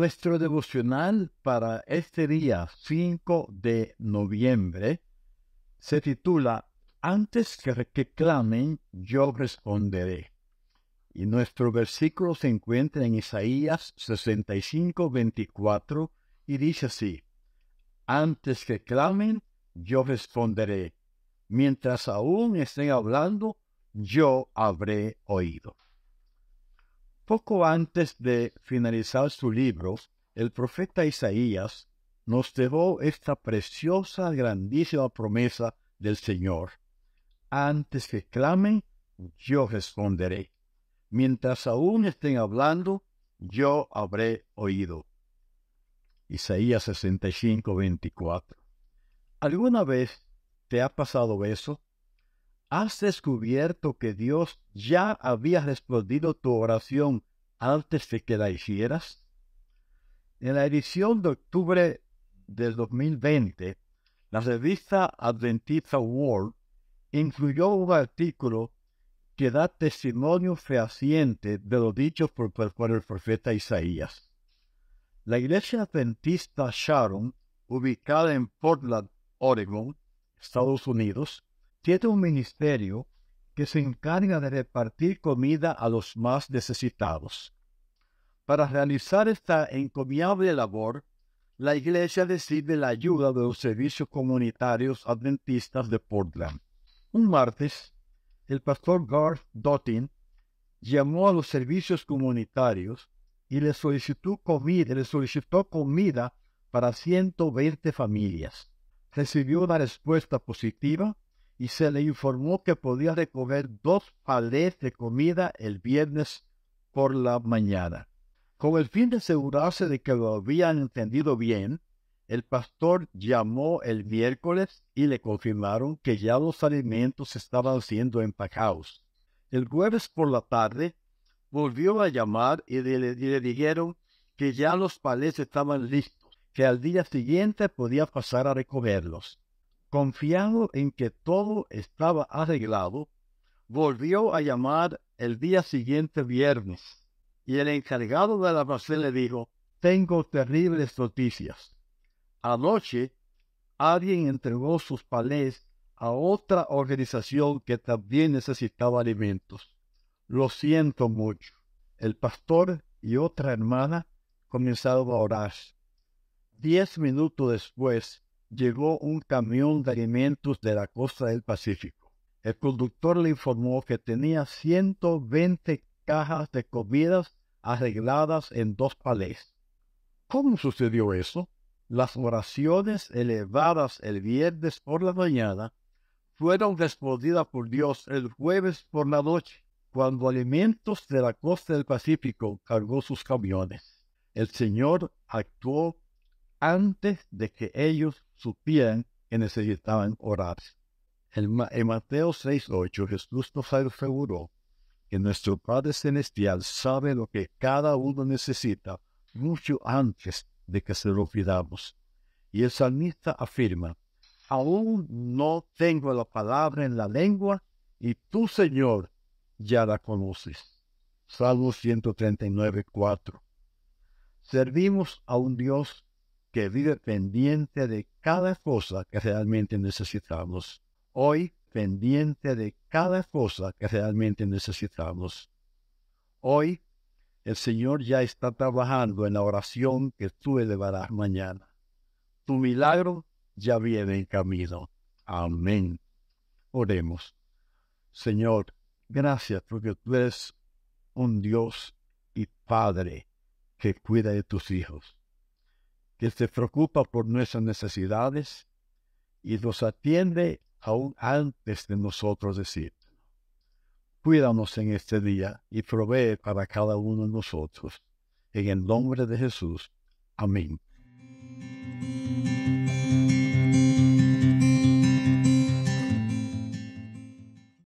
Nuestro devocional para este día 5 de noviembre se titula Antes que, que clamen, yo responderé. Y nuestro versículo se encuentra en Isaías 65, 24 y dice así, Antes que clamen, yo responderé. Mientras aún estén hablando, yo habré oído. Poco antes de finalizar su libro, el profeta Isaías nos dejó esta preciosa, grandísima promesa del Señor. Antes que clamen, yo responderé. Mientras aún estén hablando, yo habré oído. Isaías 65, 24. ¿Alguna vez te ha pasado eso? ¿Has descubierto que Dios ya había respondido tu oración antes de que la hicieras? En la edición de octubre del 2020, la revista Adventista World incluyó un artículo que da testimonio fehaciente de lo dicho por, por el profeta Isaías. La iglesia adventista Sharon, ubicada en Portland, Oregon, Estados Unidos, tiene un ministerio que se encarga de repartir comida a los más necesitados. Para realizar esta encomiable labor, la iglesia recibe la ayuda de los servicios comunitarios adventistas de Portland. Un martes, el pastor Garth Dottin llamó a los servicios comunitarios y le solicitó comida, le solicitó comida para 120 familias. Recibió una respuesta positiva y se le informó que podía recoger dos palés de comida el viernes por la mañana. Con el fin de asegurarse de que lo habían entendido bien, el pastor llamó el miércoles y le confirmaron que ya los alimentos estaban siendo empacados. El jueves por la tarde volvió a llamar y le, dijeron que ya los palés estaban listos, que al día siguiente podía pasar a recogerlos. Confiado en que todo estaba arreglado, volvió a llamar el día siguiente viernes, y el encargado de la almacén le dijo, tengo terribles noticias. Anoche alguien entregó sus palés a otra organización que también necesitaba alimentos. Lo siento mucho. El pastor y otra hermana comenzaron a orar. Diez minutos después, llegó un camión de alimentos de la costa del Pacífico. El conductor le informó que tenía 120 cajas de comidas arregladas en dos palés. ¿Cómo sucedió eso? Las oraciones elevadas el viernes por la mañana fueron respondidas por Dios el jueves por la noche, cuando Alimentos de la Costa del Pacífico cargó sus camiones. El Señor actuó antes de que ellos supieran que necesitaban orar. En, Mateo 6.8 Jesús nos aseguró que nuestro Padre Celestial sabe lo que cada uno necesita mucho antes de que se lo pidamos. Y el salmista afirma, aún no tengo la palabra en la lengua y tú, Señor, ya la conoces. Salmo 139, 4. Servimos a un Dios que vive pendiente de cada cosa que realmente necesitamos. Hoy, pendiente de cada cosa que realmente necesitamos. Hoy, el Señor ya está trabajando en la oración que tú elevarás mañana. Tu milagro ya viene en camino. Amén. Oremos. Señor, gracias porque tú eres un Dios y Padre que cuida de tus hijos que se preocupa por nuestras necesidades y nos atiende aún antes de nosotros decir. Cuídanos en este día y provee para cada uno de nosotros. En el nombre de Jesús. Amén.